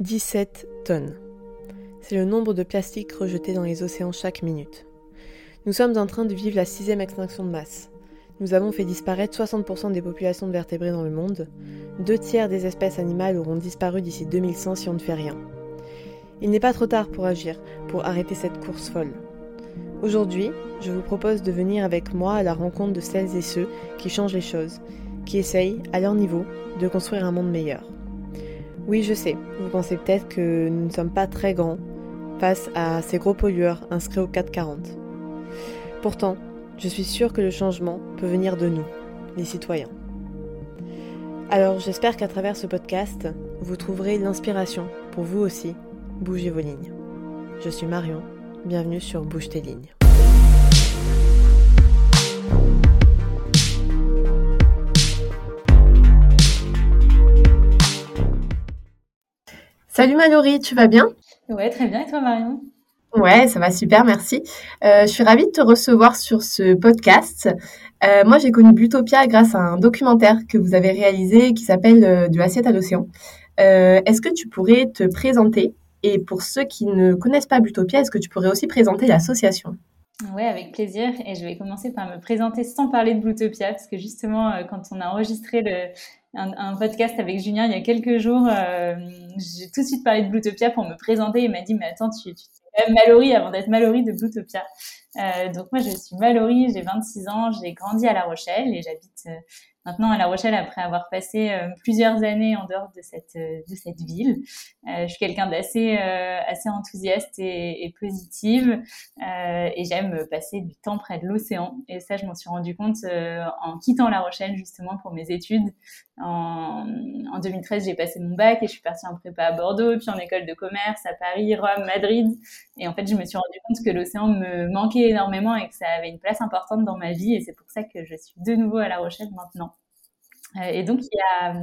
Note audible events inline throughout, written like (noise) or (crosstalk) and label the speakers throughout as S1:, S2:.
S1: 17 tonnes. C'est le nombre de plastiques rejetés dans les océans chaque minute. Nous sommes en train de vivre la sixième extinction de masse. Nous avons fait disparaître 60% des populations de vertébrés dans le monde. Deux tiers des espèces animales auront disparu d'ici 2100 si on ne fait rien. Il n'est pas trop tard pour agir, pour arrêter cette course folle. Aujourd'hui, je vous propose de venir avec moi à la rencontre de celles et ceux qui changent les choses, qui essayent, à leur niveau, de construire un monde meilleur. Oui, je sais, vous pensez peut-être que nous ne sommes pas très grands face à ces gros pollueurs inscrits au 440. Pourtant, je suis sûre que le changement peut venir de nous, les citoyens. Alors j'espère qu'à travers ce podcast, vous trouverez l'inspiration pour vous aussi bouger vos lignes. Je suis Marion, bienvenue sur Bouge tes lignes. Salut Mallory, tu vas bien?
S2: Ouais, très bien. Et toi, Marion?
S1: Ouais, ça va super, merci. Euh, je suis ravie de te recevoir sur ce podcast. Euh, moi, j'ai connu Blutopia grâce à un documentaire que vous avez réalisé qui s'appelle euh, De l'assiette à l'océan. est-ce que tu pourrais te présenter? Et pour ceux qui ne connaissent pas Blutopia, est-ce que tu pourrais aussi présenter l'association?
S2: Oui, avec plaisir. Et je vais commencer par me présenter sans parler de Blutopia, parce que justement, quand on a enregistré le, un, podcast avec Julien il y a quelques jours. Euh, j'ai tout de suite parlé de Bluetopia pour me présenter. Il m'a dit, mais attends, tu, es Mallory avant d'être Mallory de Bluetopia. Euh, donc moi, je suis Mallory, j'ai 26 ans, j'ai grandi à La Rochelle et j'habite euh, maintenant à La Rochelle après avoir passé euh, plusieurs années en dehors de cette de cette ville. Je suis quelqu'un d'assez assez enthousiaste et, et positive et j'aime passer du temps près de l'océan. Et ça, je m'en suis rendu compte en quittant La Rochelle justement pour mes études. En, en 2013, j'ai passé mon bac et je suis partie en prépa à Bordeaux, puis en école de commerce à Paris, Rome, Madrid. Et en fait, je me suis rendu compte que l'océan me manquait énormément et que ça avait une place importante dans ma vie. Et c'est pour ça que je suis de nouveau à La Rochelle maintenant. Euh, et donc, il y a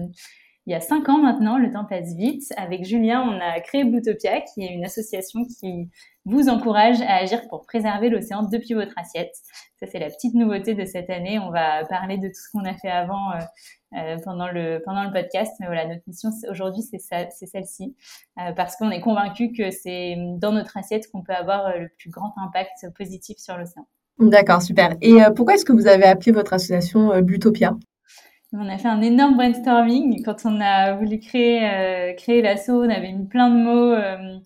S2: il y a cinq ans maintenant, le temps passe vite. Avec Julien, on a créé Bluetopia, qui est une association qui vous encourage à agir pour préserver l'océan depuis votre assiette. Ça, c'est la petite nouveauté de cette année. On va parler de tout ce qu'on a fait avant euh, euh pendant, le, pendant le podcast. Mais voilà, notre mission aujourd'hui, c'est celle-ci. Euh, parce qu'on est convaincu que c'est dans notre assiette qu'on peut avoir le plus grand impact positif sur l'océan.
S1: D'accord, super. Et pourquoi est-ce que vous avez appelé votre association Blutopia
S2: on a fait un énorme brainstorming quand on a voulu créer euh, créer l'assaut. On avait mis plein de mots euh,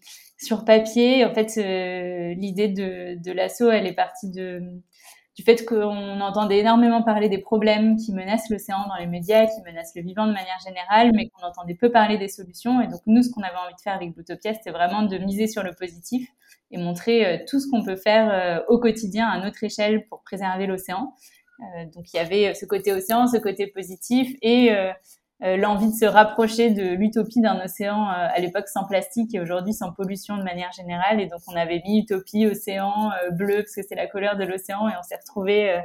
S2: sur papier. En fait, euh, l'idée de, l'assaut, elle est partie du fait qu'on entendait énormément parler des problèmes qui menacent l'océan dans les médias, qui menacent le vivant de manière générale, mais qu'on entendait peu parler des solutions. Et donc nous, ce qu'on avait envie de faire avec Boutopia, c'était vraiment de miser sur le positif et montrer tout ce qu'on peut faire au quotidien à notre échelle pour préserver l'océan. Euh, donc il y avait ce côté océan, ce côté positif et euh, euh, l'envie de se rapprocher de l'utopie d'un océan à l'époque sans plastique et aujourd'hui sans pollution de manière générale. Et donc on avait mis utopie, océan bleu parce que c'est la couleur de l'océan et on s'est retrouvé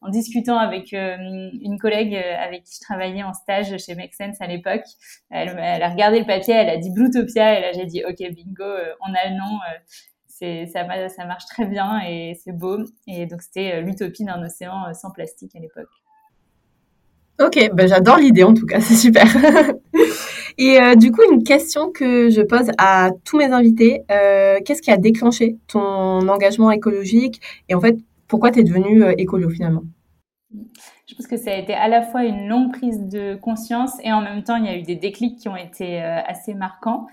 S2: en discutant avec une collègue avec qui je travaillais en stage chez Make Sense à l'époque. Elle, elle, a regardé le papier, elle a dit Bluetopia et là j'ai dit ok bingo, on a le nom ça, ça marche très bien et c'est beau. Et donc, c'était euh, l'utopie d'un océan euh, sans plastique à l'époque.
S1: Ok, ben j'adore l'idée en tout cas, (laughs) c'est super. et euh, du coup, une question que je pose à tous mes invités, qu'est-ce qui a déclenché ton engagement écologique et en fait, pourquoi tu es devenu écolo finalement?
S2: Je pense que ça a été à la fois une longue prise de conscience et en même temps, il y a eu des déclics qui ont été assez marquants.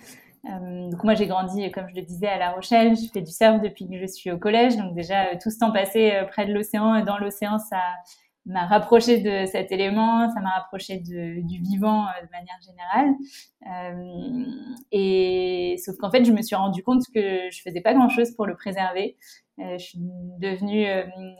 S2: Euh, donc moi j'ai grandi, comme je le disais, à La Rochelle. Je fais du surf depuis que je suis au collège. Donc déjà tout ce temps passé euh, près de l'océan et dans l'océan, ça m'a rapproché de cet élément, ça m'a rapproché de, du vivant euh, de manière générale. Euh, et sauf qu'en fait, je me suis rendu compte que je faisais pas grand-chose pour le préserver. Euh, je suis devenue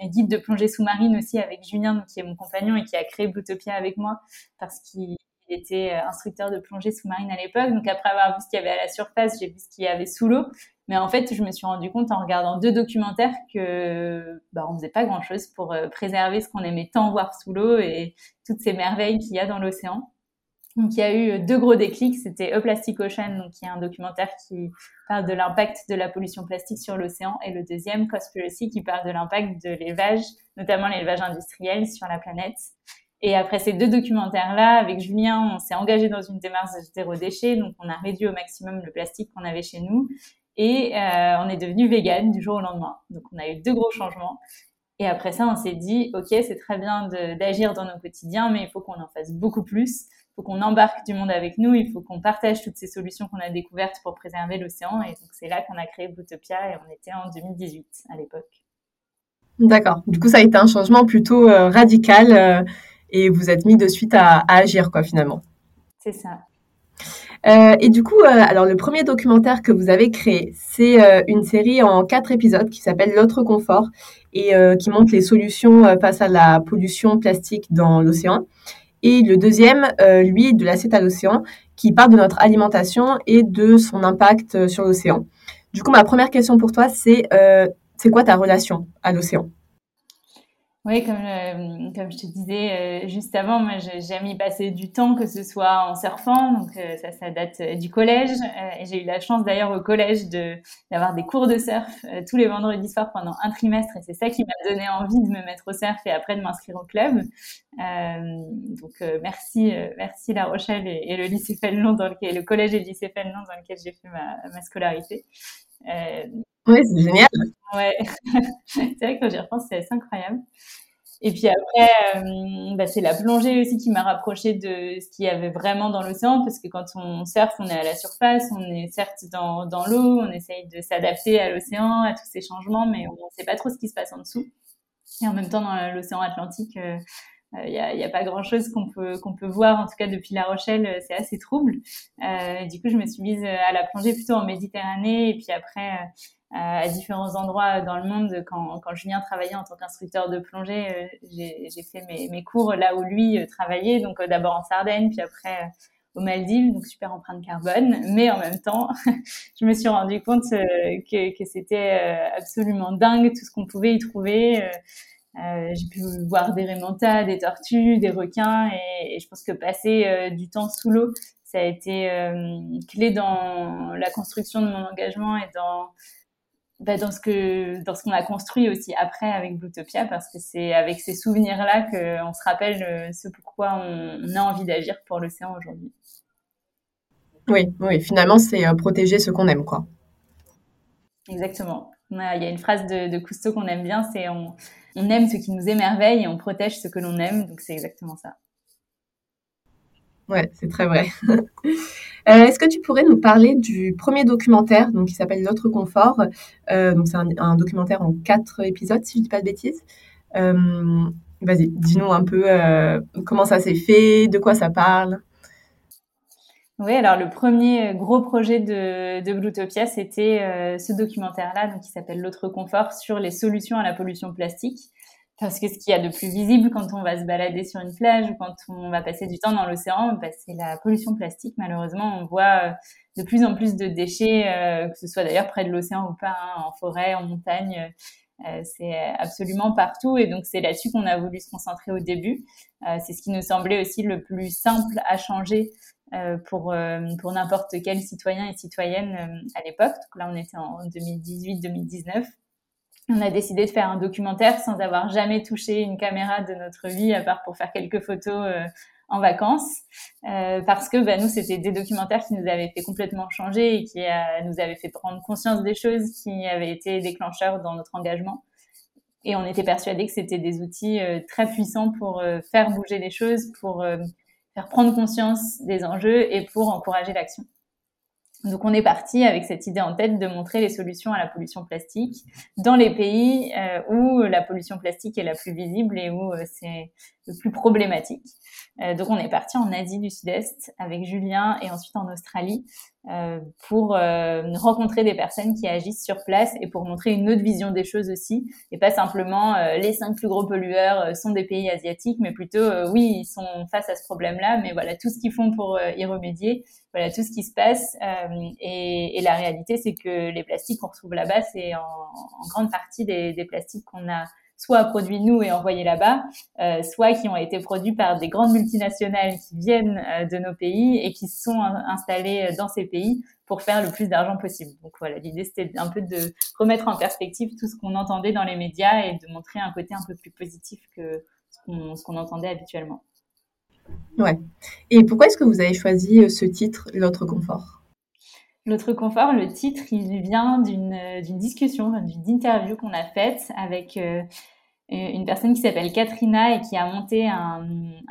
S2: guide de plongée sous-marine aussi avec Julien, qui est mon compagnon et qui a créé Bluetopia avec moi parce qu'il il était euh, instructeur de plongée sous-marine à l'époque. Donc après avoir vu ce qu'il y avait à la surface, j'ai vu ce qu'il y avait sous l'eau. Mais en fait, je me suis rendu compte en regardant deux documentaires que bah, on faisait pas grand-chose pour euh, préserver ce qu'on aimait tant voir sous l'eau et toutes ces merveilles qu'il y a dans l'océan. Donc il y a eu euh, deux gros déclics. C'était A Plastic Ocean, donc qui est un documentaire qui parle de l'impact de la pollution plastique sur l'océan, et le deuxième, Cosplacy, qui parle de l'impact de l'élevage, notamment l'élevage industriel, sur la planète. Et après ces deux documentaires-là, avec Julien, on s'est engagé dans une démarche zéro déchet, donc on a réduit au maximum le plastique qu'on avait chez nous. Et euh, on est devenu vegan du jour au lendemain. Donc on a eu deux gros changements. Et après ça, on s'est dit, OK, c'est très bien d'agir dans nos quotidiens, mais il faut qu'on en fasse beaucoup plus. Il faut qu'on embarque du monde avec nous. Il faut qu'on partage toutes ces solutions qu'on a découvertes pour préserver l'océan. Et donc, c'est là qu'on a créé Bootopia et on était en 2018 à l'époque.
S3: D'accord. Du coup, ça a été un changement plutôt euh, radical euh, et vous êtes mis de suite à, à agir, quoi, finalement.
S2: C'est ça.
S3: Euh, et du coup, euh, alors le premier documentaire que vous avez créé, c'est euh, une série en quatre épisodes qui s'appelle L'autre confort et qui montre les solutions face à la pollution plastique dans l'océan. Et le deuxième, lui, de l'assiette à l'océan, qui parle de notre alimentation et de son impact sur l'océan. Du coup, ma première question pour toi, c'est c'est quoi ta relation à l'océan?
S2: Oui, comme, euh, comme je te disais euh, juste avant, moi j'aime y passer du temps, que ce soit en surfant, donc euh, ça, ça date du collège. et j'ai eu la chance d'ailleurs au collège d'avoir des cours de surf tous les vendredis soirs pendant un trimestre, et c'est ça qui m'a donné envie de me mettre au surf et après de m'inscrire au club. donc merci, merci La Rochelle et, le lycée Fénelon, dans lequel, le collège et le lycée dans lequel j'ai fait ma, ma scolarité.
S3: Oui, c'est génial.
S2: Ouais, (laughs) c'est vrai que quand j'y repense, c'est incroyable. Et puis après, euh, bah, c'est la plongée aussi qui m'a rapproché de ce qu'il y avait vraiment dans l'océan, parce que quand on surfe, on est à la surface, on est certes dans, dans l'eau, on essaye de s'adapter à l'océan, à tous ces changements, mais on ne sait pas trop ce qui se passe en dessous. Et en même temps, dans l'océan Atlantique, il euh, n'y euh, a, a, pas grand-chose qu'on peut, qu'on peut voir, en tout cas depuis La Rochelle, c'est assez trouble. Euh, du coup, je me suis mise à la plongée plutôt en Méditerranée, et puis après à différents endroits dans le monde. Quand, quand Julien travaillait en tant qu'instructeur de plongée, euh, j'ai fait mes, mes, cours là où lui euh, travaillait, donc euh, d'abord en Sardaigne, puis après aux Maldives, donc super empreinte carbone. Mais en même temps, (laughs) je me suis rendu compte que, que c'était absolument dingue tout ce qu'on pouvait y trouver. Euh, j'ai pu voir des rémentas, des tortues, des requins, et, je pense que passer du temps sous l'eau, ça a été clé dans la construction de mon engagement et dans bah, dans ce que dans ce qu'on a construit aussi après avec Bluetopia parce que c'est avec ces souvenirs là qu'on se rappelle euh, ce pourquoi on, a envie d'agir pour l'océan aujourd'hui.
S3: Oui, oui, finalement c'est euh, protéger ce qu'on aime quoi.
S2: Exactement. Il y a une phrase de, Cousteau qu'on aime bien, c'est on, on aime ce qui nous émerveille et on protège ce que l'on aime, donc c'est exactement ça.
S3: Ouais, c'est très vrai. (laughs) Euh, est-ce que tu pourrais nous parler du premier documentaire donc, qui s'appelle Notre confort euh, donc C'est un, documentaire en quatre épisodes, si je ne dis pas de bêtises. Euh, vas-y, dis-nous un peu comment ça s'est fait, de quoi ça parle.
S2: Oui, alors le premier gros projet de, de Bluetopia, c'était ce documentaire-là, donc qui s'appelle L'autre confort sur les solutions à la pollution plastique. Parce que ce qu'il y a de plus visible quand on va se balader sur une plage ou quand on va passer du temps dans l'océan, bah, c'est la pollution plastique. Malheureusement, on voit euh, de plus en plus de déchets, euh, que ce soit d'ailleurs près de l'océan ou pas, hein, en forêt, en montagne. Euh, c'est absolument partout et donc c'est là-dessus qu'on a voulu se concentrer au début. c'est ce qui nous semblait aussi le plus simple à changer pour pour n'importe quel citoyen et citoyenne à l'époque. Donc là, on était en 2018-2019 on a décidé de faire un documentaire sans avoir jamais touché une caméra de notre vie, à part pour faire quelques photos euh, en vacances, euh, parce que bah, nous, c'était des documentaires qui nous avaient fait complètement changer et qui euh, nous avaient fait prendre conscience des choses qui avaient été déclencheurs dans notre engagement. Et on était persuadés que c'était des outils très puissants pour faire bouger les choses, pour faire prendre conscience des enjeux et pour encourager l'action. Donc on est parti avec cette idée en tête de montrer les solutions à la pollution plastique dans les pays euh, où la pollution plastique est la plus visible et où euh, c'est le plus problématique. Euh, donc on est parti en Asie du Sud-Est avec Julien et ensuite en Australie pour euh, rencontrer des personnes qui agissent sur place et pour montrer une autre vision des choses aussi. Et pas simplement les cinq plus gros pollueurs sont des pays asiatiques mais plutôt oui ils sont face à ce problème-là mais voilà tout ce qu'ils font pour y remédier voilà tout ce qui se passe et, et, la réalité c'est que les plastiques qu'on retrouve là-bas c'est en, en, grande partie des, des plastiques qu'on a soit produits nous et envoyés là-bas, euh, soit qui ont été produits par des grandes multinationales qui viennent euh, de nos pays et qui sont installées dans ces pays pour faire le plus d'argent possible. Donc voilà, l'idée c'était un peu de remettre en perspective tout ce qu'on entendait dans les médias et de montrer un côté un peu plus positif que ce qu'on entendait habituellement.
S1: Ouais. Et pourquoi est-ce que vous avez choisi ce titre, L'autre confort?
S2: L'autre confort, le titre, il vient d'une discussion, d'une interview qu'on a faite avec une personne qui s'appelle Katrina et qui a monté un,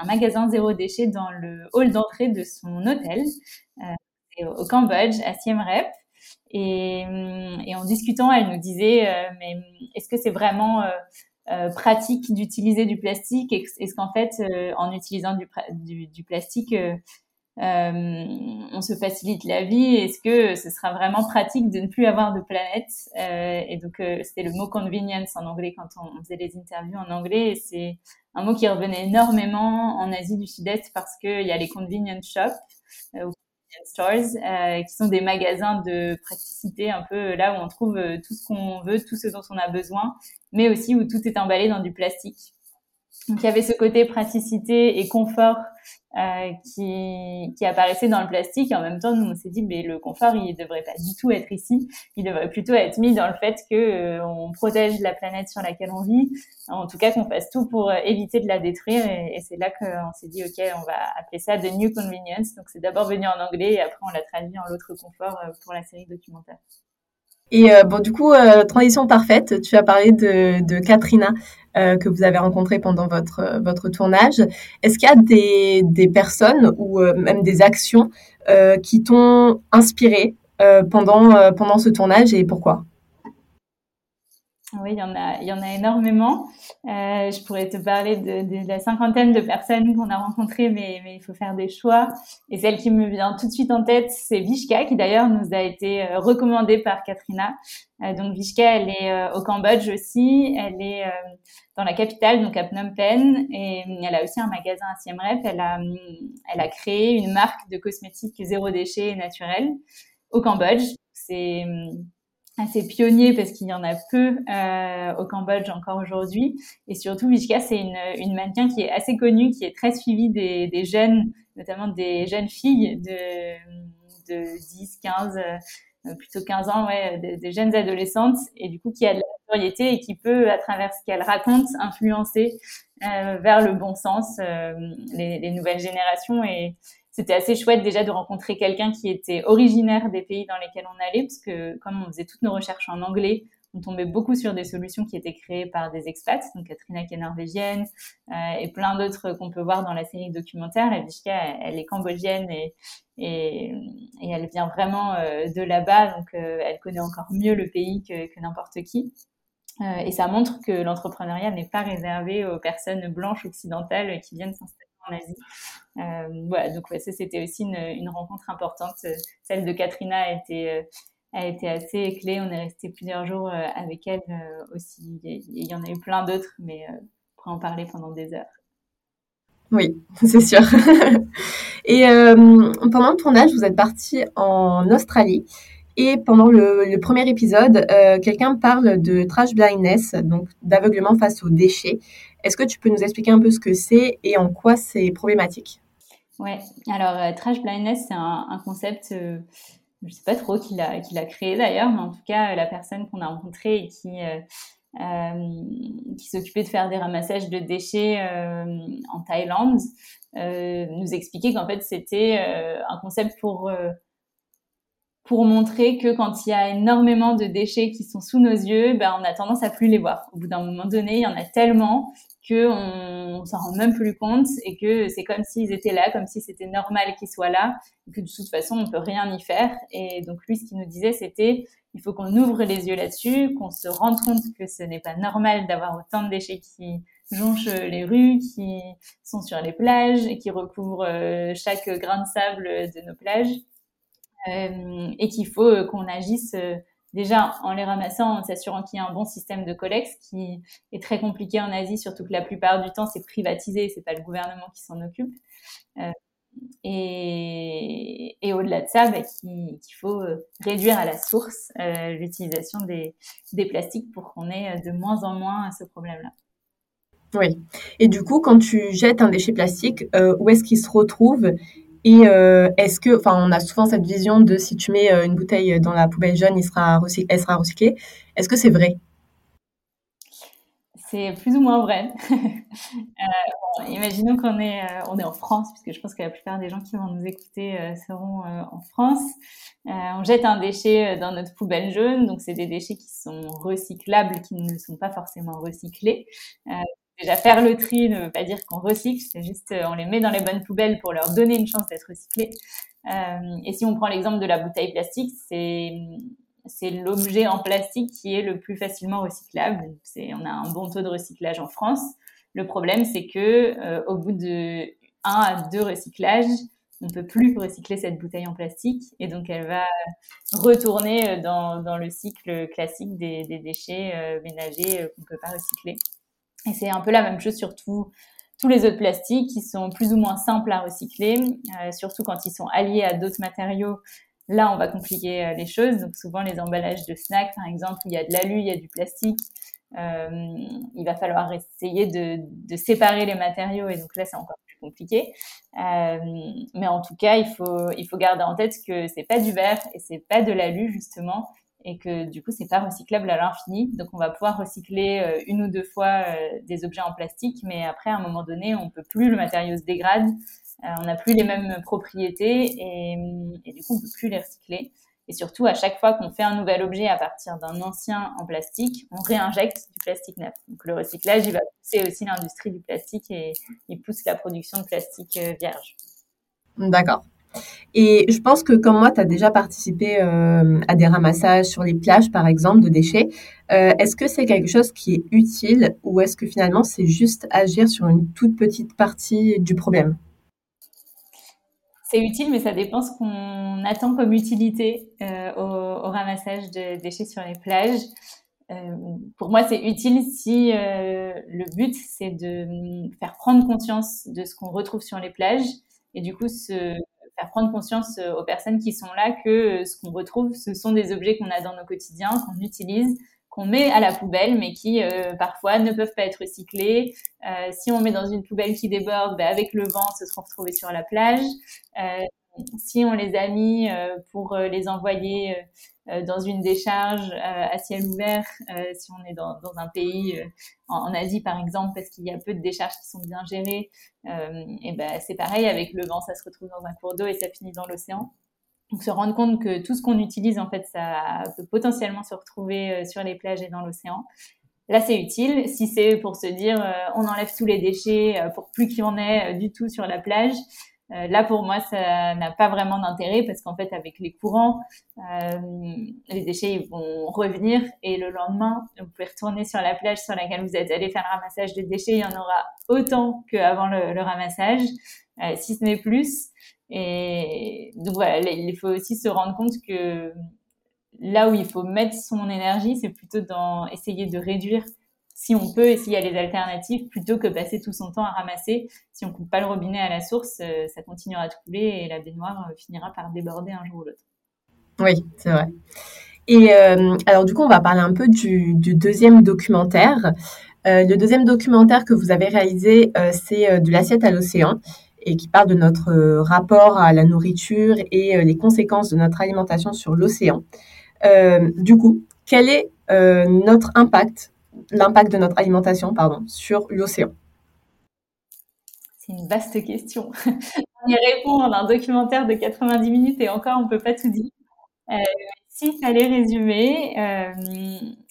S2: magasin zéro déchet dans le hall d'entrée de son hôtel euh, au Cambodge, à Siem Reap. Et, en discutant, elle nous disait, euh, mais est-ce que c'est vraiment euh, euh pratique d'utiliser du plastique? Est-ce qu'en fait, euh, en utilisant du, plastique, euh, on se facilite la vie. Est-ce que ce sera vraiment pratique de ne plus avoir de planète? Euh, Et donc, euh, c'était le mot convenience en anglais quand on, faisait les interviews en anglais. C'est un mot qui revenait énormément en Asie du Sud-Est parce qu'il y a les convenience shops ou stores qui sont des magasins de praticité un peu là où on trouve tout ce qu'on veut, tout ce dont on a besoin, mais aussi où tout est emballé dans du plastique. Donc il y avait ce côté praticité et confort euh, qui, qui, apparaissait dans le plastique. En même temps, nous, on s'est dit, mais le confort, il devrait pas du tout être ici. Il devrait plutôt être mis dans le fait que euh, on protège la planète sur laquelle on vit. En tout cas, qu'on fasse tout pour euh, éviter de la détruire. Et, et c'est là qu'on s'est dit, OK, on va appeler ça The New Convenience. Donc, c'est d'abord venu en anglais et après, on l'a traduit en l'autre confort pour la série documentaire.
S1: Et euh, bon, du coup, euh, transition parfaite. Tu as parlé de, Katrina euh, que vous avez rencontrée pendant votre votre tournage. Est-ce qu'il y a des, des personnes ou même des actions qui t'ont inspiré pendant pendant ce tournage et pourquoi?
S2: Oui, il y il y en a énormément. Euh, je pourrais te parler de, de, la cinquantaine de personnes qu'on a rencontrées, mais, mais il faut faire des choix. Et celle qui me vient tout de suite en tête, c'est Vishka, qui d'ailleurs nous a été euh, recommandée par Katrina. Euh, donc Vishka, elle est euh, au Cambodge aussi. Elle est euh, dans la capitale, donc à Phnom Penh, et elle a aussi un magasin à Siem Reap. Elle a, elle a créé une marque de cosmétiques zéro déchet et naturel au Cambodge. C'est assez pionnier parce qu'il y en a peu euh, au Cambodge encore aujourd'hui. Et surtout, Vishka, c'est une, une mannequin qui est assez connue, qui est très suivie des, des jeunes, notamment des jeunes filles de, de 10, 15, euh, plutôt 15 ans, ouais, des, jeunes adolescentes, et du coup qui a de la notoriété et qui peut, à travers ce qu'elle raconte, influencer euh, vers le bon sens euh, les, les, nouvelles générations. Et, c'était assez chouette déjà de rencontrer quelqu'un qui était originaire des pays dans lesquels on allait, parce que comme on faisait toutes nos recherches en anglais, on tombait beaucoup sur des solutions qui étaient créées par des expats, donc Katrina qui est norvégienne euh, et plein d'autres qu'on peut voir dans la série documentaire. Et Vishka, elle, est cambodgienne et, et, et, elle vient vraiment euh, de là-bas, donc euh, elle connaît encore mieux le pays que, que n'importe qui. Euh, et ça montre que l'entrepreneuriat n'est pas réservé aux personnes blanches occidentales qui viennent s'installer Asie. Euh, voilà, donc ça c'était aussi une, rencontre importante. Celle de Katrina a été, euh, a été assez clé. On est resté plusieurs jours euh, avec elle aussi. Il y en a eu plein d'autres, mais on pourrait en parler pendant des heures.
S1: Oui, (laughs) c'est sûr. (laughs) Et pendant le tournage, vous êtes parti en Australie. Et pendant le, premier épisode, euh, quelqu'un parle de trash blindness, donc d'aveuglement face aux déchets. Est-ce que tu peux nous expliquer un peu ce que c'est et en quoi c'est problématique?
S2: Ouais, alors euh, trash blindness, c'est un, concept, euh, je sais pas trop qui l'a, qui créé d'ailleurs, mais en tout cas, la personne qu'on a rencontrée et qui, qui s'occupait de faire des ramassages de déchets en Thaïlande, nous expliquait qu'en fait, c'était un concept pour pour montrer que quand il y a énormément de déchets qui sont sous nos yeux, ben, on a tendance à plus les voir. Au bout d'un moment donné, il y en a tellement que on, s'en rend même plus compte et que c'est comme s'ils étaient là, comme si c'était normal qu'ils soient là, et que de toute façon, on peut rien y faire. Et donc lui, ce qu'il nous disait, c'était il faut qu'on ouvre les yeux là-dessus, qu'on se rende compte que ce n'est pas normal d'avoir autant de déchets qui jonchent les rues, qui sont sur les plages et qui recouvrent euh, chaque grain de sable de nos plages et qu'il faut euh, qu'on agisse euh, déjà en les ramassant, en s'assurant qu'il y a un bon système de collecte, qui est très compliqué en Asie, surtout que la plupart du temps c'est privatisé, c'est pas le gouvernement qui s'en occupe. Euh, et, au-delà de ça, bah, qu'il faut réduire à la source euh, l'utilisation des, plastiques pour qu'on ait de moins en moins ce problème-là.
S1: Oui. Et du coup, quand tu jettes un déchet plastique, euh, où est-ce qu'il se retrouve? Et euh, est-ce que, enfin, on a souvent cette vision de si tu mets euh, une bouteille dans la poubelle jaune, il sera elle sera recyclée. Est-ce que c'est vrai?
S2: C'est plus ou moins vrai. (laughs) euh, imaginons qu'on est, on est en France, puisque je pense que la plupart des gens qui vont nous écouter seront en France. on jette un déchet dans notre poubelle jaune, donc c'est des déchets qui sont recyclables, qui ne sont pas forcément recyclés. Déjà faire le tri ne veut pas dire qu'on recycle, c'est juste on les met dans les bonnes poubelles pour leur donner une chance d'être recyclés. et si on prend l'exemple de la bouteille plastique, c'est c'est l'objet en plastique qui est le plus facilement recyclable. On a un bon taux de recyclage en France. Le problème, c'est que euh, au bout de un à deux recyclages, on peut plus recycler cette bouteille en plastique et donc elle va retourner euh, dans, dans le cycle classique des, des déchets euh, ménagers euh, qu'on peut pas recycler. Et c'est un peu la même chose sur tous les autres plastiques qui sont plus ou moins simples à recycler, euh, surtout quand ils sont alliés à d'autres matériaux Là, on va compliquer euh, les choses. Donc, souvent, les emballages de snacks, par exemple, il y a de l'alu, il y a du plastique. Euh, il va falloir essayer de, séparer les matériaux et donc là, c'est encore plus compliqué. Mais en tout cas, il faut, il faut garder en tête que c'est pas du verre et c'est pas de l'alu, justement, et que du coup, c'est pas recyclable à l'infini. Donc, on va pouvoir recycler euh, une ou deux fois euh, des objets en plastique, mais après, à un moment donné, on peut plus, le matériau se dégrade. Euh, on n'a plus les mêmes propriétés et, du coup, on peut plus les recycler. Et surtout, à chaque fois qu'on fait un nouvel objet à partir d'un ancien en plastique, on réinjecte du plastique neuf. Donc le recyclage, il va pousser aussi l'industrie du plastique et il pousse la production de plastique vierge.
S1: D'accord. Et je pense que comme moi, tu as déjà participé euh, à des ramassages sur les plages, par exemple, de déchets. Euh, est-ce que c'est quelque chose qui est utile ou est-ce que finalement c'est juste agir sur une toute petite partie du problème?
S2: C'est utile, mais ça dépend ce qu'on attend comme utilité euh, au, au, ramassage de déchets sur les plages. Pour moi, c'est utile si le but, c'est de faire prendre conscience de ce qu'on retrouve sur les plages et du coup, se faire prendre conscience aux personnes qui sont là que ce qu'on retrouve, ce sont des objets qu'on a dans nos quotidiens, qu'on utilise, qu'on met à la poubelle, mais qui euh, parfois ne peuvent pas être recyclés. Euh, si on met dans une poubelle qui déborde, ben, avec le vent, se seront retrouvés sur la plage. Euh, si on les a mis euh, pour euh, les envoyer dans une décharge à ciel ouvert, si on est dans, un pays en, Asie par exemple, parce qu'il y a peu de décharges qui sont bien gérées, et ben c'est pareil avec le vent, ça se retrouve dans un cours d'eau et ça finit dans l'océan. Donc se rendre compte que tout ce qu'on utilise, en fait, ça peut potentiellement se retrouver euh, sur les plages et dans l'océan. Là, c'est utile. Si c'est pour se dire, euh, on enlève tous les déchets euh, pour plus qu'il y en ait du tout sur la plage, là, pour moi, ça n'a pas vraiment d'intérêt parce qu'en fait, avec les courants, les déchets ils vont revenir et le lendemain, vous pouvez retourner sur la plage sur laquelle vous êtes allé faire le ramassage de déchets. Il y en aura autant qu'avant le, le ramassage, si ce n'est plus. Et donc voilà, il faut aussi se rendre compte que là où il faut mettre son énergie, c'est plutôt dans essayer de réduire si on peut et s'il y a les alternatives, plutôt que passer tout son temps à ramasser. Si on coupe pas le robinet à la source, euh, ça continuera de couler et la baignoire euh, finira par déborder un jour ou l'autre.
S1: Oui, c'est vrai. Et euh, alors du coup, on va parler un peu du, deuxième documentaire. Le deuxième documentaire que vous avez réalisé, c'est de l'assiette à l'océan et qui parle de notre rapport à la nourriture et les conséquences de notre alimentation sur l'océan. Du coup, quel est notre impact, l'impact de notre alimentation, pardon, sur l'océan
S2: C'est une vaste question. (laughs) on y répond dans un documentaire de 90 minutes et encore, on ne peut pas tout dire. Euh, S'il fallait résumer,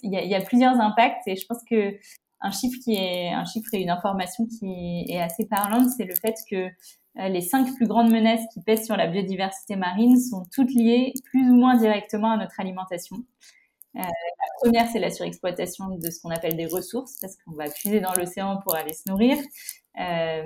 S2: il y, y, a plusieurs impacts et je pense que un chiffre qui est un chiffre et une information qui est assez parlante, c'est le fait que euh, les cinq plus grandes menaces qui pèsent sur la biodiversité marine sont toutes liées plus ou moins directement à notre alimentation. La première, c'est la surexploitation de ce qu'on appelle des ressources, parce qu'on va puiser dans l'océan pour aller se nourrir. Euh,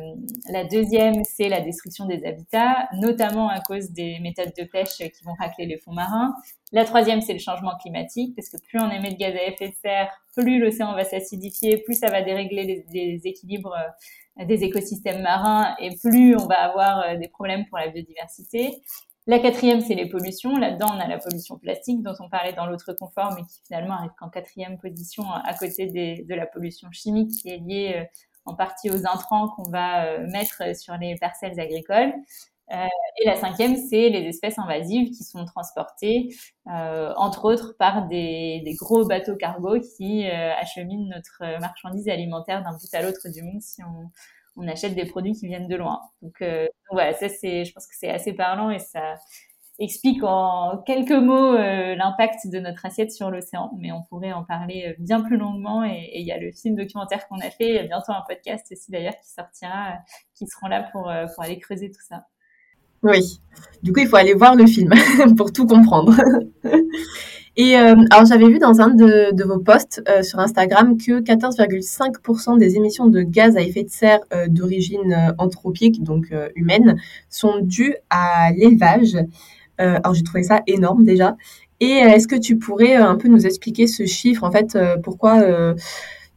S2: la deuxième, c'est la destruction des habitats, notamment à cause des méthodes de pêche qui vont racler les fonds marins. La troisième, c'est le changement climatique, parce que plus on émet de gaz à effet de serre, plus l'océan va s'acidifier, plus ça va dérégler les, les équilibres euh, des écosystèmes marins, et plus on va avoir euh, des problèmes pour la biodiversité. La quatrième, c'est les pollutions. Là-dedans, on a la pollution plastique dont on parlait dans l'autre confort, mais qui finalement arrive qu'en quatrième position à côté de la pollution chimique qui est liée en partie aux intrants qu'on va euh, mettre sur les parcelles agricoles. et la cinquième, c'est les espèces invasives qui sont transportées, entre autres, par des, des, gros bateaux cargo qui acheminent notre marchandise alimentaire d'un bout à l'autre du monde si on, on achète des produits qui viennent de loin. Donc, donc voilà, ça c'est, je pense que c'est assez parlant et ça explique en quelques mots euh, l'impact de notre assiette sur l'océan, mais on pourrait en parler euh, bien plus longuement. Et il y a le film documentaire qu'on a fait, il y a bientôt un podcast aussi d'ailleurs qui sortira, euh, qui seront là pour, pour aller creuser tout ça.
S1: Oui, du coup il faut aller voir le film (laughs) pour tout comprendre. (laughs) Et alors j'avais vu dans un de, vos posts sur Instagram que 14,5% des émissions de gaz à effet de serre d'origine anthropique, donc humaine, sont dues à l'élevage. Euh, alors j'ai trouvé ça énorme déjà. Et euh, est-ce que tu pourrais euh, un peu nous expliquer ce chiffre, en fait, pourquoi,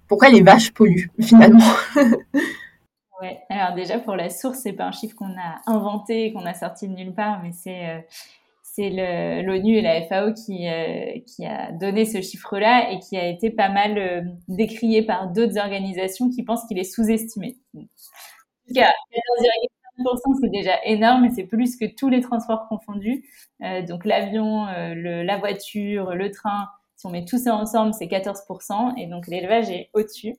S1: pourquoi les vaches polluent (laughs) finalement?
S2: Ouais. Alors déjà pour la source, c'est pas un chiffre qu'on a inventé, qu'on a sorti de nulle part, mais c'est c'est l'ONU et la FAO qui, qui a donné ce chiffre-là et qui a été pas mal décrié par d'autres organisations qui pensent qu'il est sous-estimé. En tout cas, c'est déjà énorme et c'est plus que tous les transports confondus. Euh, donc l'avion, euh, la voiture, le train, si on met tout ça ensemble, c'est 14%. Et donc l'élevage est au-dessus.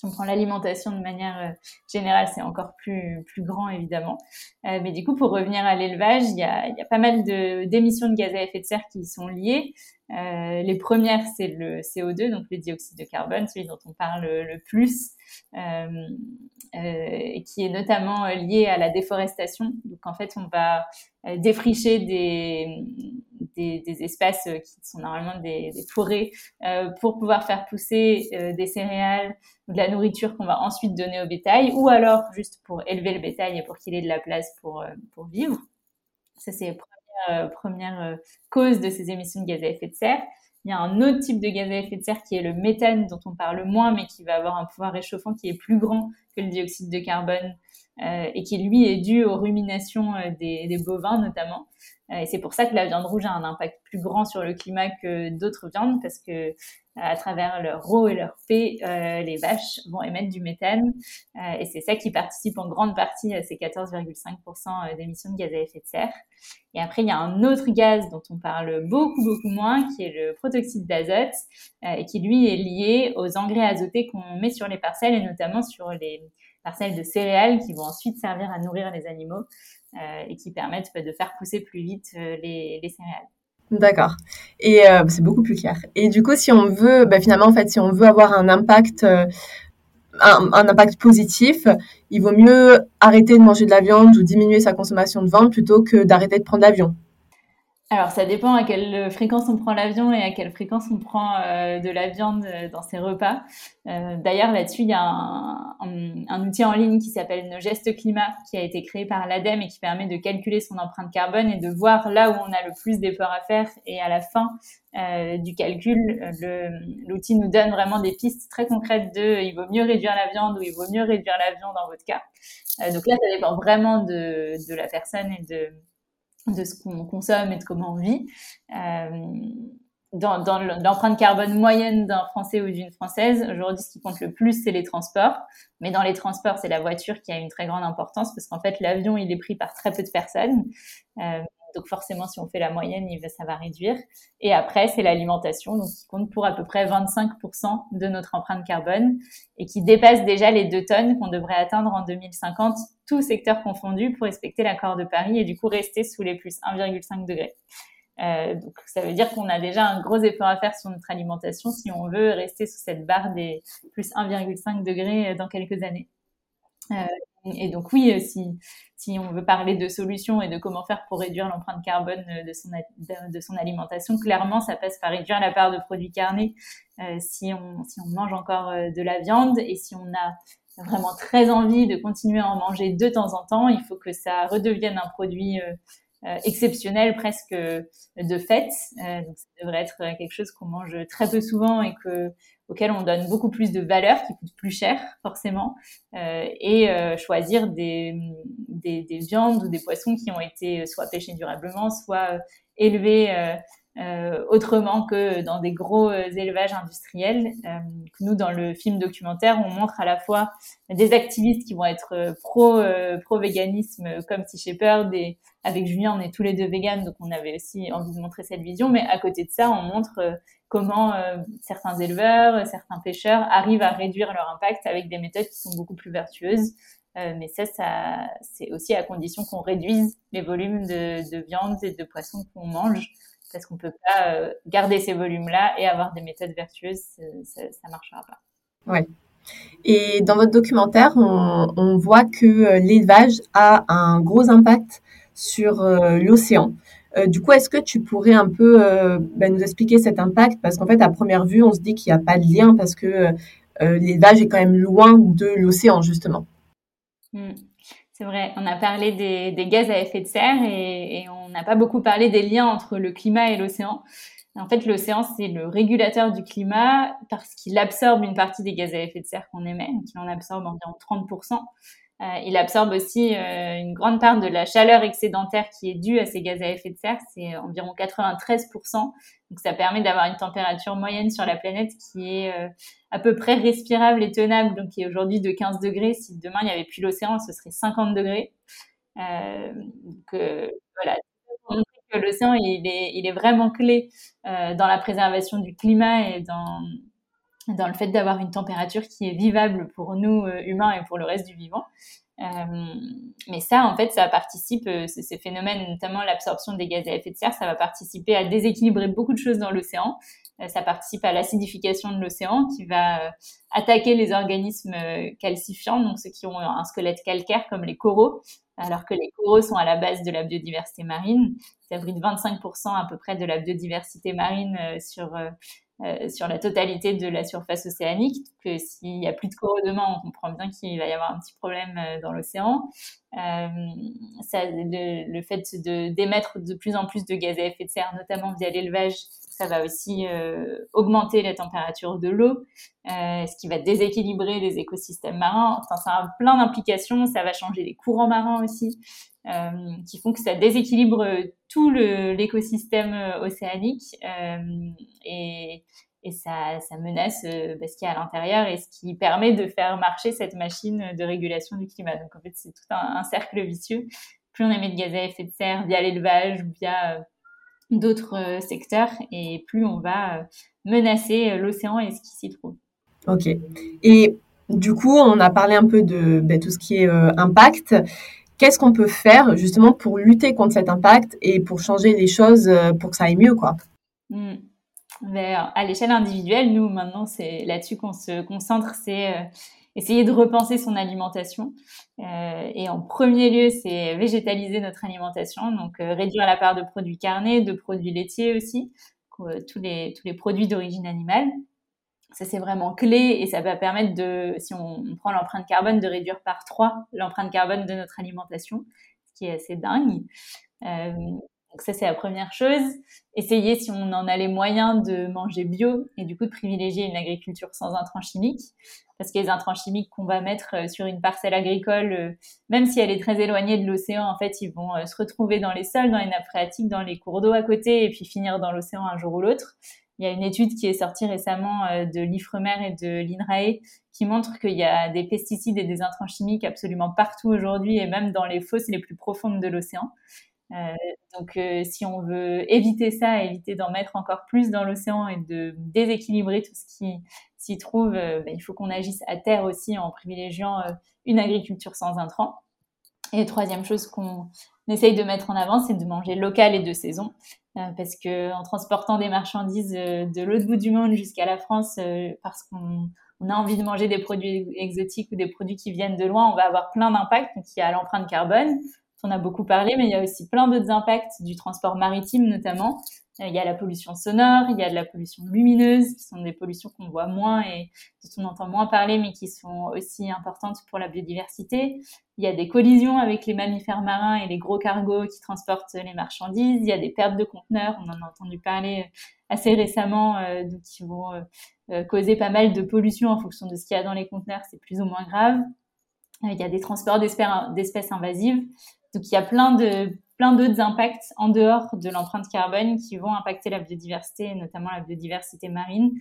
S2: Si on prend l'alimentation de manière euh, générale, c'est encore plus, plus grand, évidemment. mais du coup, pour revenir à l'élevage, il y a, y a, pas mal d'émissions de, gaz à effet de serre qui sont liées. Euh, les premières, c'est le CO2, donc le dioxyde de carbone, celui dont on parle le plus, euh, euh, qui est notamment lié à la déforestation. Donc en fait, on va défricher des, des, espaces qui sont normalement des, forêts pour pouvoir faire pousser des céréales ou de la nourriture qu'on va ensuite donner au bétail, ou alors juste pour élever le bétail et pour qu'il ait de la place pour, pour vivre. Ça, c'est euh, première euh, cause de ces émissions de gaz à effet de serre. Il y a un autre type de gaz à effet de serre qui est le méthane, dont on parle moins, mais qui va avoir un pouvoir réchauffant qui est plus grand que le dioxyde de carbone euh, et qui, lui, est dû aux ruminations des bovins, notamment. Et c'est pour ça que la viande rouge a un impact plus grand sur le climat que d'autres viandes, parce que à travers leur RO et leur P, euh, les vaches vont émettre du méthane. Euh, et c'est ça qui participe en grande partie à ces 14,5% d'émissions de gaz à effet de serre. Et après, il y a un autre gaz dont on parle beaucoup, beaucoup moins, qui est le protoxyde d'azote, euh, et qui lui est lié aux engrais azotés qu'on met sur les parcelles, et notamment sur les parcelles de céréales qui vont ensuite servir à nourrir les animaux et qui permettent bah, de faire pousser plus vite les, les céréales.
S1: D'accord. Et euh, c'est beaucoup plus clair. Et du coup, si on veut, bah, finalement, en fait, si on veut avoir un impact, euh, un, impact positif, il vaut mieux arrêter de manger de la viande ou diminuer sa consommation de viande plutôt que d'arrêter de prendre l'avion.
S2: Alors, ça dépend à quelle fréquence on prend l'avion et à quelle fréquence on prend euh, de la viande euh, dans ses repas. Euh, D'ailleurs, là-dessus, il y a un, un, outil en ligne qui s'appelle Nos gestes climat, qui a été créé par l'ADEME et qui permet de calculer son empreinte carbone et de voir là où on a le plus d'efforts à faire. Et à la fin euh, du calcul, l'outil nous donne vraiment des pistes très concrètes de il vaut mieux réduire la viande ou il vaut mieux réduire l'avion dans votre cas. donc là, ça dépend vraiment de, de la personne et de de ce qu'on consomme et de comment on vit. Euh, dans, dans l'empreinte carbone moyenne d'un Français ou d'une Française, aujourd'hui, ce qui compte le plus, c'est les transports. Mais dans les transports, c'est la voiture qui a une très grande importance parce qu'en fait, l'avion, il est pris par très peu de personnes. Euh, donc forcément, si on fait la moyenne, ça va réduire. Et après, c'est l'alimentation, qui compte pour à peu près 25% de notre empreinte carbone et qui dépasse déjà les 2 tonnes qu'on devrait atteindre en 2050, tout secteur confondu, pour respecter l'accord de Paris et du coup rester sous les plus 1,5 degrés. Euh, donc ça veut dire qu'on a déjà un gros effort à faire sur notre alimentation si on veut rester sous cette barre des plus 1,5 degrés dans quelques années. Euh, et donc oui, euh, si, si on veut parler de solutions et de comment faire pour réduire l'empreinte carbone euh, de son, de, son alimentation, clairement, ça passe par réduire la part de produits carnés euh, si, on, si on mange encore de la viande et si on a vraiment très envie de continuer à en manger de temps en temps, il faut que ça redevienne un produit exceptionnel presque de fait. donc ça devrait être quelque chose qu'on mange très peu souvent et que auxquels on donne beaucoup plus de valeur, qui coûtent plus cher forcément, euh, et euh, choisir des, des, des, viandes ou des poissons qui ont été soit pêchés durablement, soit euh, élevés euh, autrement que dans des gros euh, élevages industriels. Euh, nous, dans le film documentaire, on montre à la fois des activistes qui vont être pro pro véganisme comme Sea Shepherd et avec Julien, on est tous les deux véganes, donc on avait aussi envie de montrer cette vision. Mais à côté de ça, on montre comment certains éleveurs, certains pêcheurs arrivent à réduire leur impact avec des méthodes qui sont beaucoup plus vertueuses. mais ça, ça c'est aussi à condition qu'on réduise les volumes de, de viande et de poisson qu'on mange parce qu'on peut pas euh, garder ces volumes-là et avoir des méthodes vertueuses, ça, ne marchera pas.
S1: Ouais. Et dans votre documentaire, on, voit que euh, l'élevage a un gros impact sur euh, l'océan. du coup, est-ce que tu pourrais un peu ben, nous expliquer cet impact? Parce qu'en fait, à première vue, on se dit qu'il n'y a pas de lien parce que l'élevage est quand même loin de l'océan, justement.
S2: Hmm. C'est vrai, on a parlé des, gaz à effet de serre et, on n'a pas beaucoup parlé des liens entre le climat et l'océan. En fait, l'océan, c'est le régulateur du climat parce qu'il absorbe une partie des gaz à effet de serre qu'on émet, il en absorbe environ 30%. Euh, il absorbe aussi euh, une grande part de la chaleur excédentaire qui est due à ces gaz à effet de serre, c'est environ 93%. Donc ça permet d'avoir une température moyenne sur la planète qui est euh, à peu près respirable et tenable, donc qui est aujourd'hui de 15 degrés. Si demain il n'y avait plus l'océan, ce serait 50 degrés. donc voilà, que l'océan il est, il est vraiment clé dans la préservation du climat et dans dans le fait d'avoir une température qui est vivable pour nous euh, humains et pour le reste du vivant. Euh, mais ça, en fait, ça participe, euh, ces phénomènes, notamment l'absorption des gaz à effet de serre, ça va participer à déséquilibrer beaucoup de choses dans l'océan. Ça participe à l'acidification de l'océan qui va attaquer les organismes calcifiants, donc ceux qui ont un squelette calcaire comme les coraux, alors que les coraux sont à la base de la biodiversité marine. Ils abritent 25% à peu près de la biodiversité marine sur euh, sur la totalité de la surface océanique. Que s'il n'y a plus de coraux demain, on comprend bien qu'il va y avoir un petit problème euh, dans l'océan. Euh, le, fait d'émettre de, plus en plus de gaz à effet de serre, notamment via l'élevage, ça va aussi augmenter la température de l'eau, ce qui va déséquilibrer les écosystèmes marins. Enfin, ça a plein d'implications. Ça va changer les courants marins aussi. Euh, qui font que ça déséquilibre tout l'écosystème euh, océanique euh, et, ça, menace bah, ce qu'il y a à l'intérieur et ce qui permet de faire marcher cette machine de régulation du climat. Donc en fait, c'est tout un, cercle vicieux. Plus on émet de gaz à effet de serre via l'élevage ou via d'autres secteurs et plus on va menacer l'océan et ce qui s'y trouve.
S1: Ok. Et du coup, on a parlé un peu de bah, tout ce qui est impact qu'est-ce qu'on peut faire justement pour lutter contre cet impact et pour changer les choses euh, pour que ça aille mieux, quoi
S2: hmm. À l'échelle individuelle, nous, maintenant, c'est là-dessus qu'on se concentre, c'est euh, essayer de repenser son alimentation. Euh, et en premier lieu, c'est végétaliser notre alimentation, donc réduire la part de produits carnés, de produits laitiers aussi, tous les, tous les produits d'origine animale. Ça, c'est vraiment clé et ça va permettre de, si on, prend l'empreinte carbone, de réduire par trois l'empreinte carbone de notre alimentation, ce qui est assez dingue. Euh, donc ça, c'est la première chose. Essayer, si on en a les moyens, de manger bio et du coup de privilégier une agriculture sans intrants chimiques. Parce que les intrants chimiques qu'on va mettre euh, sur une parcelle agricole, euh, même si elle est très éloignée de l'océan, en fait, ils vont se retrouver dans les sols, dans les nappes phréatiques, dans les cours d'eau à côté et puis finir dans l'océan un jour ou l'autre. Il y a une étude qui est sortie récemment euh, de l'IFREMER et de l'INRAE qui montre qu'il y a des pesticides et des intrants chimiques absolument partout aujourd'hui et même dans les fosses les plus profondes de l'océan. Euh, donc, euh, si on veut éviter ça, éviter d'en mettre encore plus dans l'océan et de déséquilibrer tout ce qui s'y trouve, ben, il faut qu'on agisse à terre aussi en privilégiant une agriculture sans intrants. Et troisième chose qu'on essaye de mettre en avant, c'est de manger local et de saison. Euh, parce que en transportant des marchandises euh, de l'autre bout du monde jusqu'à la France, euh, parce qu'on a envie de manger des produits exotiques ou des produits qui viennent de loin, on va avoir plein d'impacts. Donc il y a l'empreinte carbone, on a beaucoup parlé, mais il y a aussi plein d'autres impacts du transport maritime notamment. Euh, il y a la pollution sonore, il y a de la pollution lumineuse, qui sont des pollutions qu'on voit moins et dont on entend moins parler, mais qui sont aussi importantes pour la biodiversité. Il y a des collisions avec les mammifères marins et les gros cargos qui transportent les marchandises. Il y a des pertes de conteneurs, on en a entendu parler euh, assez récemment, euh, qui vont causer pas mal de pollution en fonction de ce qu'il y a dans les conteneurs, c'est plus ou moins grave. il y a des transports d'espèces invasives. Donc il y a plein de plein d'autres impacts en dehors de l'empreinte carbone qui vont impacter la biodiversité, notamment la biodiversité marine.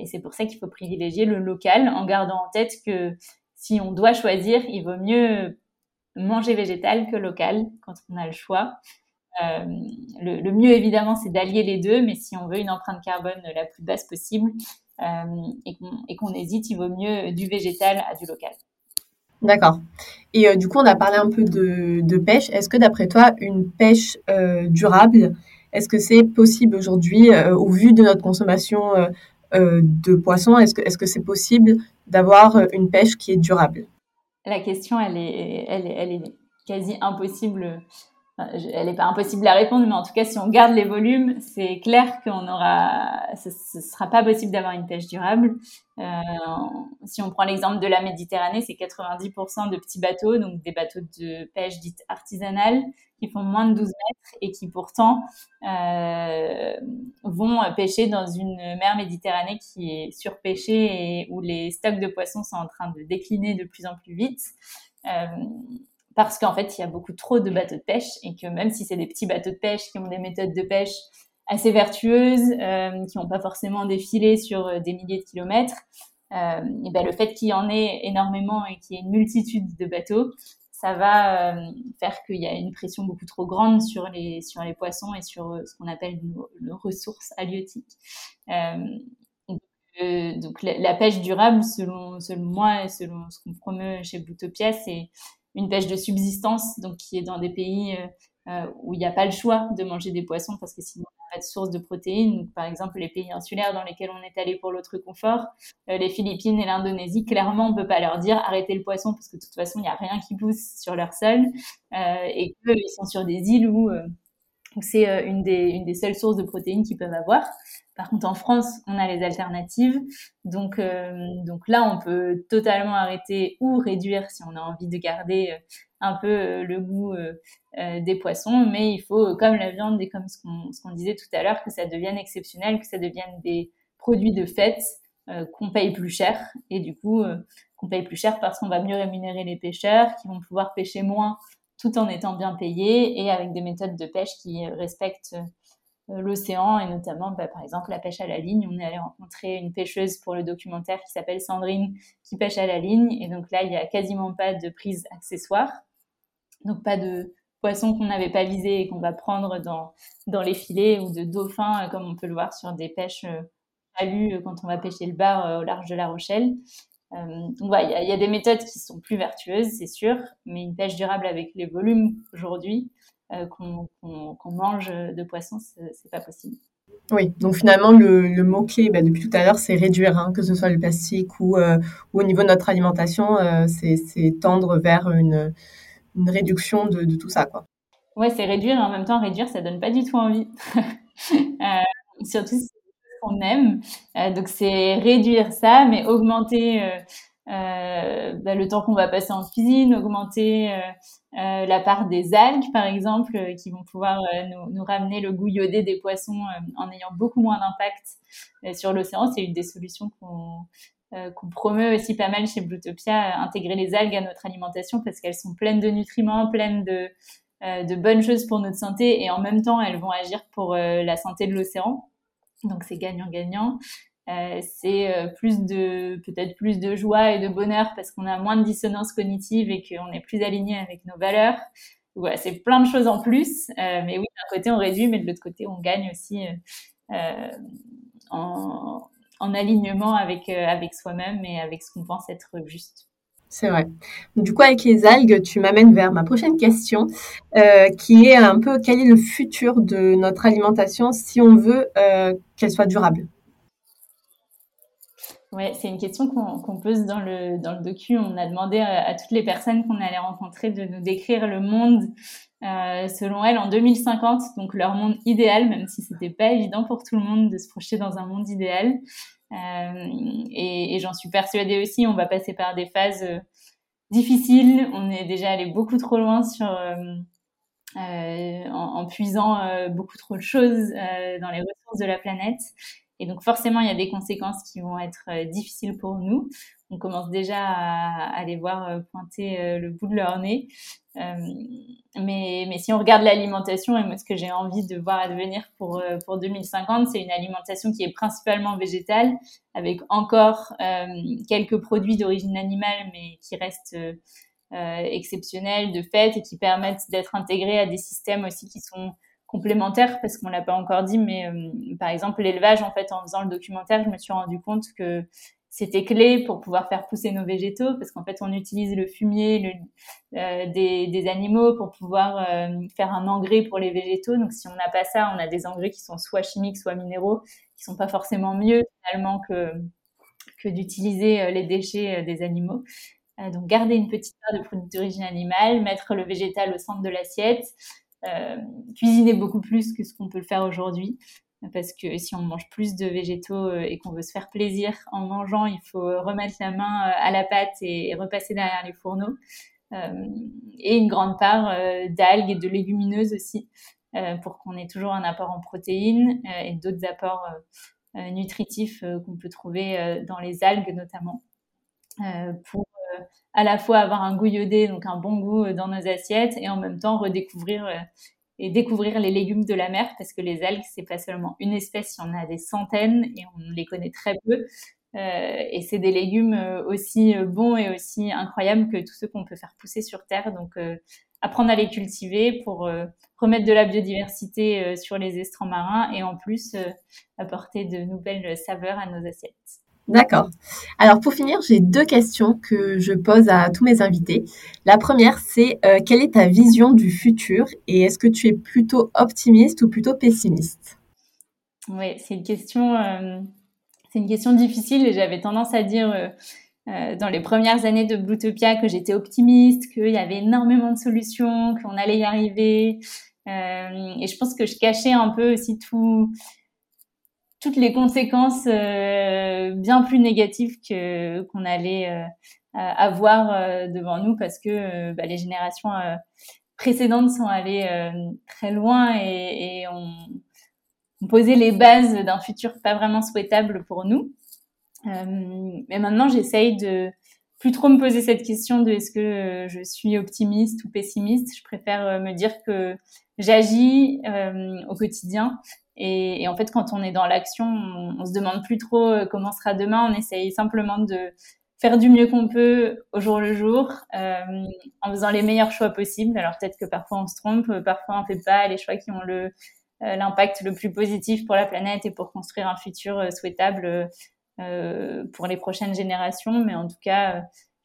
S2: et c'est pour ça qu'il faut privilégier le local en gardant en tête que si on doit choisir, il vaut mieux manger végétal que local quand on a le choix. Euh, le, mieux évidemment c'est d'allier les deux, mais si on veut une empreinte carbone la plus basse possible euh, et qu'on hésite, il vaut mieux du végétal à du local.
S1: D'accord. Et euh, du coup, on a parlé un peu de, pêche. Est-ce que d'après toi, une pêche durable, est-ce que c'est possible aujourd'hui au vu de notre consommation de poissons Est-ce que c'est c'est possible d'avoir une pêche qui est durable?
S2: La question, elle est, elle est, elle est quasi impossible elle n'est pas impossible à répondre, mais en tout cas, si on garde les volumes, c'est clair qu'on aura, ce, ne sera pas possible d'avoir une pêche durable. Euh, si on prend l'exemple de la Méditerranée, c'est 90% de petits bateaux, donc des bateaux de pêche dite artisanale, qui font moins de 12 mètres et qui pourtant euh, vont pêcher dans une mer Méditerranée qui est surpêchée et où les stocks de poissons sont en train de décliner de plus en plus vite. Euh, parce qu'en fait, il y a beaucoup trop de bateaux de pêche et que même si c'est des petits bateaux de pêche qui ont des méthodes de pêche assez vertueuses, euh, qui n'ont pas forcément défilé sur euh, des milliers de kilomètres, euh, et ben le fait qu'il y en ait énormément et qu'il y ait une multitude de bateaux, ça va euh, faire qu'il y a une pression beaucoup trop grande sur les, sur les poissons et sur ce qu'on appelle nos, ressources halieutiques. donc la, la, pêche durable, selon, selon moi et selon ce qu'on promeut chez Boutopia, c'est une pêche de subsistance, donc qui est dans des pays euh, euh, où il n'y a pas le choix de manger des poissons parce que sinon on n'a pas de source de protéines. par exemple, les pays insulaires dans lesquels on est allé pour l'autre confort, euh, les Philippines et l'Indonésie, clairement, on peut pas leur dire arrêtez le poisson parce que de toute façon, il n'y a rien qui pousse sur leur sol et qu'ils sont sur des îles où c'est une des, une des seules sources de protéines qu'ils peuvent avoir. Par contre, en France, on a les alternatives. Donc, euh, donc là, on peut totalement arrêter ou réduire si on a envie de garder euh, un peu euh, le goût des poissons. Mais il faut, comme la viande et comme ce qu'on disait tout à l'heure, que ça devienne exceptionnel, que ça devienne des produits de fête qu'on paye plus cher. Et du coup, qu'on paye plus cher parce qu'on va mieux rémunérer les pêcheurs, qui vont pouvoir pêcher moins tout en étant bien payés et avec des méthodes de pêche qui respectent euh, l'océan et notamment bah, par exemple la pêche à la ligne. On est allé rencontrer une pêcheuse pour le documentaire qui s'appelle Sandrine qui pêche à la ligne et donc là il n'y a quasiment pas de prise accessoire, donc pas de poissons qu'on n'avait pas visés et qu'on va prendre dans, dans les filets ou de dauphins euh, comme on peut le voir sur des pêches euh, quand on va pêcher le bar au large de La Rochelle. Donc voilà, il y, y, a des méthodes qui sont plus vertueuses, c'est sûr, mais une pêche durable avec les volumes aujourd'hui, euh, qu'on mange de poisson, c'est pas possible.
S1: Oui, donc finalement, le, mot-clé bah, depuis tout à l'heure, c'est réduire, hein, que ce soit le plastique ou, euh, ou, au niveau de notre alimentation, euh, c'est tendre vers une, une réduction de, de, tout ça. Quoi.
S2: Ouais, c'est réduire et en même temps, réduire, ça donne pas du tout envie. (laughs) surtout si qu'on aime. donc, c'est réduire ça, mais augmenter euh, bah, le temps qu'on va passer en cuisine, augmenter euh, euh, la part des algues, par exemple, qui vont pouvoir nous, ramener le goût iodé des poissons en ayant beaucoup moins d'impact sur l'océan. C'est une des solutions qu'on promeut aussi pas mal chez Bluetopia, intégrer les algues à notre alimentation parce qu'elles sont pleines de nutriments, pleines de bonnes choses pour notre santé et en même temps elles vont agir pour la santé de l'océan. Donc c'est gagnant-gagnant. Euh, c'est euh, plus de peut-être plus de joie et de bonheur parce qu'on a moins de dissonance cognitive et qu'on est plus aligné avec nos valeurs. Voilà, c'est plein de choses en plus. Euh, mais oui, d'un côté on réduit, mais de l'autre côté on gagne aussi en, en, alignement avec avec soi-même et avec ce qu'on pense être juste.
S1: C'est vrai. Du coup, avec les algues, tu m'amènes vers ma prochaine question, euh, qui est un peu quel est le futur de notre alimentation si on veut euh, qu'elle soit durable?
S2: Ouais, c'est une question qu'on pose dans le, dans docu. On a demandé à, toutes les personnes qu'on allait rencontrer de nous décrire le monde euh, selon elles en 2050, donc leur monde idéal, même si c'était pas évident pour tout le monde de se projeter dans un monde idéal. Euh, et, j'en suis persuadée aussi, on va passer par des phases euh, difficiles. On est déjà allé beaucoup trop loin sur euh, en, puisant beaucoup trop de choses dans les ressources de la planète. Et donc forcément, il y a des conséquences qui vont être difficiles pour nous. On commence déjà à, à les voir pointer le bout de leur nez. Euh, mais, mais si on regarde l'alimentation, et moi ce que j'ai envie de voir advenir pour, euh, pour 2050, c'est une alimentation qui est principalement végétale, avec encore euh, quelques produits d'origine animale, mais qui restent exceptionnels de fait et qui permettent d'être intégrés à des systèmes aussi qui sont complémentaires, parce qu'on l'a pas encore dit, mais par exemple l'élevage, en fait, en faisant le documentaire, je me suis rendu compte que c'était clé pour pouvoir faire pousser nos végétaux parce qu'en fait on utilise le fumier euh, des, animaux pour pouvoir euh, faire un engrais pour les végétaux. Donc si on n'a pas ça, on a des engrais qui sont soit chimiques, soit minéraux, qui sont pas forcément mieux finalement que d'utiliser euh, les déchets des animaux. donc garder une petite part de produits d'origine animale, mettre le végétal au centre de l'assiette, cuisiner beaucoup plus que ce qu'on peut le faire aujourd'hui parce que si on mange plus de végétaux euh, et qu'on veut se faire plaisir en mangeant, il faut remettre la main euh, à la pâte et repasser derrière les fourneaux. Euh, et une grande part d'algues et de légumineuses aussi, pour qu'on ait toujours un apport en protéines et d'autres apports nutritifs qu'on peut trouver dans les algues notamment, pour à la fois avoir un goût iodé, donc un bon goût dans nos assiettes, et en même temps redécouvrir et découvrir les légumes de la mer parce que les algues c'est pas seulement une espèce, il y en a des centaines et on les connaît très peu. Euh, et c'est des légumes euh, aussi euh, bons et aussi incroyables que tous ceux qu'on peut faire pousser sur terre. Donc apprendre à les cultiver pour remettre de la biodiversité sur les estrants marins et en plus apporter de nouvelles saveurs à nos assiettes.
S1: D'accord. Alors pour finir, j'ai deux questions que je pose à tous mes invités. La première, c'est euh, quelle est ta vision du futur et est-ce que tu es plutôt optimiste ou plutôt pessimiste?
S2: Oui, c'est une question, euh, une question difficile et j'avais tendance à dire euh, dans les premières années de Bluetopia que j'étais optimiste, qu'il y avait énormément de solutions, qu'on allait y arriver. et je pense que je cachais un peu aussi tout toutes les conséquences euh, bien plus négatives que qu'on allait euh, avoir euh, devant nous parce que bah, les générations précédentes sont allées très loin et ont, posé les bases d'un futur pas vraiment souhaitable pour nous. mais maintenant, j'essaye de plus trop me poser cette question de est-ce que je suis optimiste ou pessimiste. Je préfère me dire que j'agis au quotidien et, et, en fait, quand on est dans l'action, on, on, se demande plus trop euh, comment sera demain. On essaye simplement de faire du mieux qu'on peut au jour le jour, euh, en faisant les meilleurs choix possibles. Alors peut-être que parfois on se trompe, parfois on fait pas les choix qui ont le euh, l'impact le plus positif pour la planète et pour construire un futur euh, souhaitable euh, pour les prochaines générations. Mais en tout cas,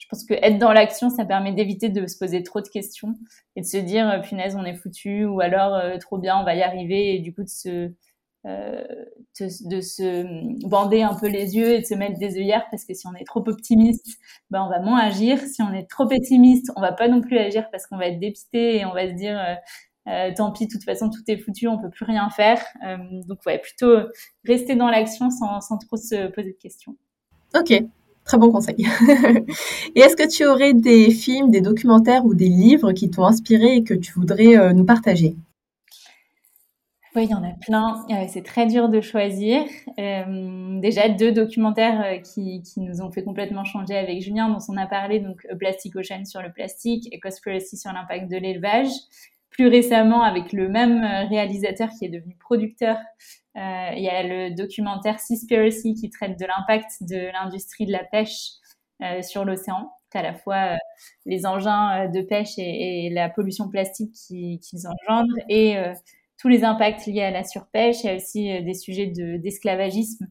S2: pense que être dans l'action, ça permet d'éviter de se poser trop de questions et de se dire punaise, on est foutu, ou alors trop bien, on va y arriver, et du coup de se euh, de, se bander un peu les yeux et de se mettre des œillères parce que si on est trop optimiste, ben on va moins agir. Si on est trop pessimiste, on va pas non plus agir parce qu'on va être dépité et on va se dire euh, euh tant pis, de toute façon tout est foutu, on peut plus rien faire. Euh, donc ouais, plutôt rester dans l'action sans, sans trop se poser de questions.
S1: Ok, très bon conseil. (laughs) et est-ce que tu aurais des films, des documentaires ou des livres qui t'ont inspiré et que tu voudrais nous partager?
S2: Oui, il y en a plein. Euh, c'est très dur de choisir. Euh, déjà, deux documentaires euh, qui, nous ont fait complètement changer avec Julien, dont on a parlé, donc Plastic Ocean sur le plastique et Conspiracy sur l'impact de l'élevage. Plus récemment, avec le même réalisateur qui est devenu producteur, euh, il y a le documentaire Seaspiracy qui traite de l'impact de l'industrie de la pêche euh, sur l'océan, à la fois les engins de pêche et, la pollution plastique qu'ils qui engendrent et tous les impacts liés à la surpêche. Il y a aussi euh, des sujets d'esclavagisme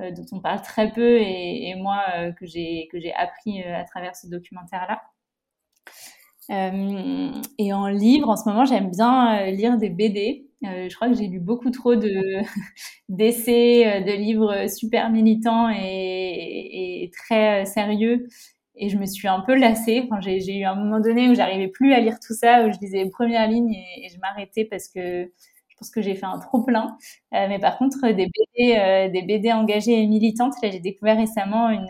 S2: euh, dont on parle très peu et, et moi euh, que j'ai appris à travers ce documentaire là. Et en livre, en ce moment, j'aime bien lire des BD. je crois que j'ai lu beaucoup trop de (laughs) d'essais, de livres super militants et, très sérieux. Et je me suis un peu lassée. J'ai eu un moment donné où j'arrivais plus à lire tout ça, où je lisais les premières lignes et, je m'arrêtais parce que pense que j'ai fait un trop plein. Euh, mais par contre, des BD, euh, des BD engagées et militantes, là, j'ai découvert récemment une,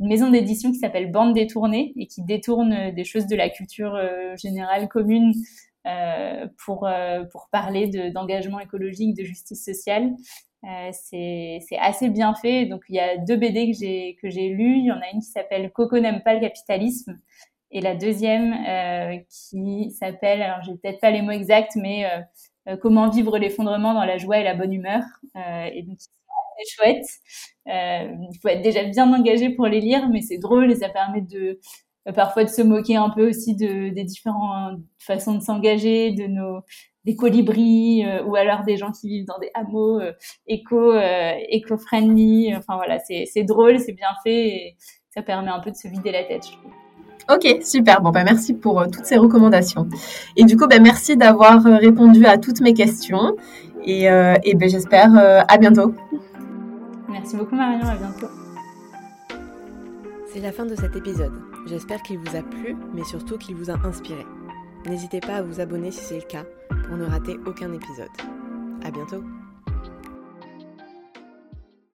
S2: une maison d'édition qui s'appelle Bande détournée et qui détourne des choses de la culture euh, générale commune euh, pour, pour parler d'engagement écologique, de justice sociale. c'est assez bien fait. Donc il y a deux BD que j'ai que j'ai lues. Il y en a une qui s'appelle Coco n'aime pas le capitalisme et la deuxième qui s'appelle, alors j'ai peut-être pas les mots exacts, mais comment vivre l'effondrement dans la joie et la bonne humeur. et donc c'est chouette. Euh, il faut être déjà bien engagé pour les lire, mais c'est drôle et ça permet de euh, parfois de se moquer un peu aussi de, des différentes façons de s'engager, de nos des colibris euh, ou alors des gens qui vivent dans des hameaux éco éco-friendly. Enfin voilà, c'est drôle, c'est bien fait et ça permet un peu de se vider la tête.
S1: Ok, super. Bon, bah, merci pour toutes ces recommandations. Et du coup, bah, merci d'avoir répondu à toutes mes questions. Et, et ben, j'espère à bientôt.
S2: Merci beaucoup Marion, à bientôt.
S3: C'est la fin de cet épisode. J'espère qu'il vous a plu, mais surtout qu'il vous a inspiré. N'hésitez pas à vous abonner si c'est le cas pour ne rater aucun épisode. À bientôt